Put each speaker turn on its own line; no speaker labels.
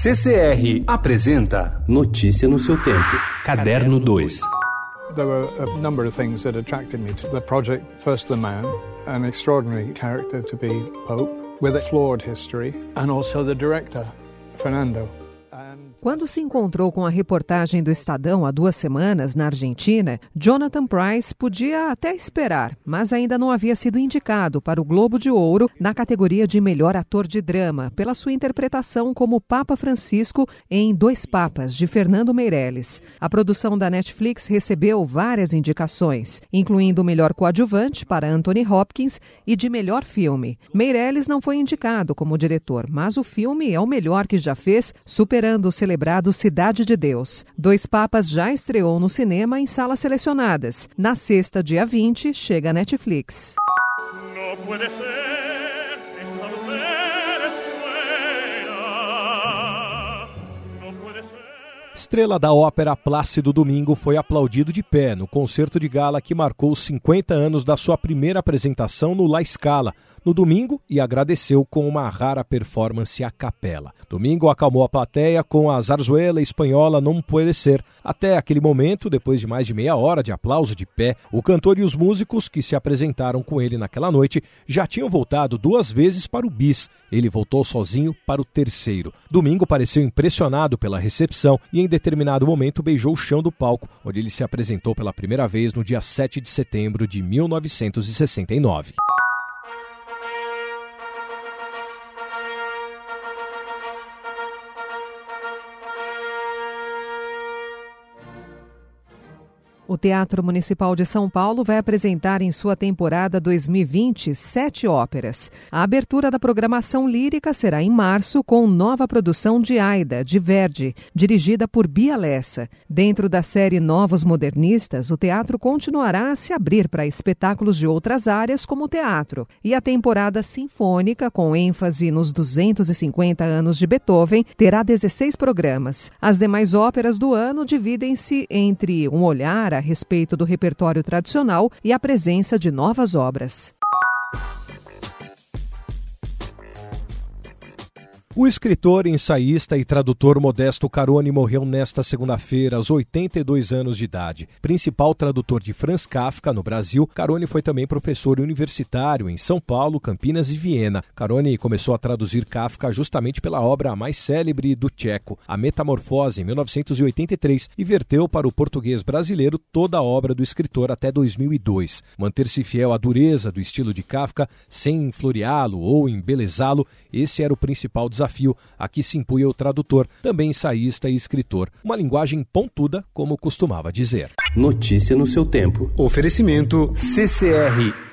CCR apresenta
Notícia no seu tempo.
Caderno 2.
There were a number of things that attracted me to the project. First, the man, an extraordinary character to be Pope, with a flawed history, and also the director, Fernando.
Quando se encontrou com a reportagem do Estadão há duas semanas na Argentina, Jonathan Price podia até esperar, mas ainda não havia sido indicado para o Globo de Ouro na categoria de melhor ator de drama, pela sua interpretação como Papa Francisco em Dois Papas, de Fernando Meirelles. A produção da Netflix recebeu várias indicações, incluindo o melhor coadjuvante para Anthony Hopkins e de melhor filme. Meirelles não foi indicado como diretor, mas o filme é o melhor que já fez, superando o celebrado Cidade de Deus. Dois Papas já estreou no cinema em salas selecionadas. Na sexta, dia 20, chega a Netflix.
Estrela da ópera Plácido Domingo foi aplaudido de pé no concerto de gala que marcou os 50 anos da sua primeira apresentação no La Scala, no domingo, e agradeceu com uma rara performance a capela. Domingo acalmou a plateia com a zarzuela espanhola Não Puede Ser. Até aquele momento, depois de mais de meia hora de aplauso de pé, o cantor e os músicos que se apresentaram com ele naquela noite já tinham voltado duas vezes para o bis. Ele voltou sozinho para o terceiro. Domingo pareceu impressionado pela recepção e, em determinado momento, beijou o chão do palco, onde ele se apresentou pela primeira vez no dia 7 de setembro de 1969.
O Teatro Municipal de São Paulo vai apresentar em sua temporada 2020 sete óperas. A abertura da programação lírica será em março com nova produção de Aida, de Verdi, dirigida por Bia Lessa. Dentro da série Novos Modernistas, o teatro continuará a se abrir para espetáculos de outras áreas como o teatro. E a temporada sinfônica, com ênfase nos 250 anos de Beethoven, terá 16 programas. As demais óperas do ano dividem-se entre Um Olhar, a respeito do repertório tradicional e a presença de novas obras.
O escritor, ensaísta e tradutor Modesto Carone morreu nesta segunda-feira, aos 82 anos de idade. Principal tradutor de Franz Kafka no Brasil, Carone foi também professor universitário em São Paulo, Campinas e Viena. Carone começou a traduzir Kafka justamente pela obra mais célebre do tcheco, A Metamorfose, em 1983, e verteu para o português brasileiro toda a obra do escritor até 2002. Manter-se fiel à dureza do estilo de Kafka, sem floreá-lo ou embelezá-lo, esse era o principal desafio desafio a que se impunha o tradutor, também ensaísta e escritor. Uma linguagem pontuda, como costumava dizer.
Notícia no seu tempo.
Oferecimento CCR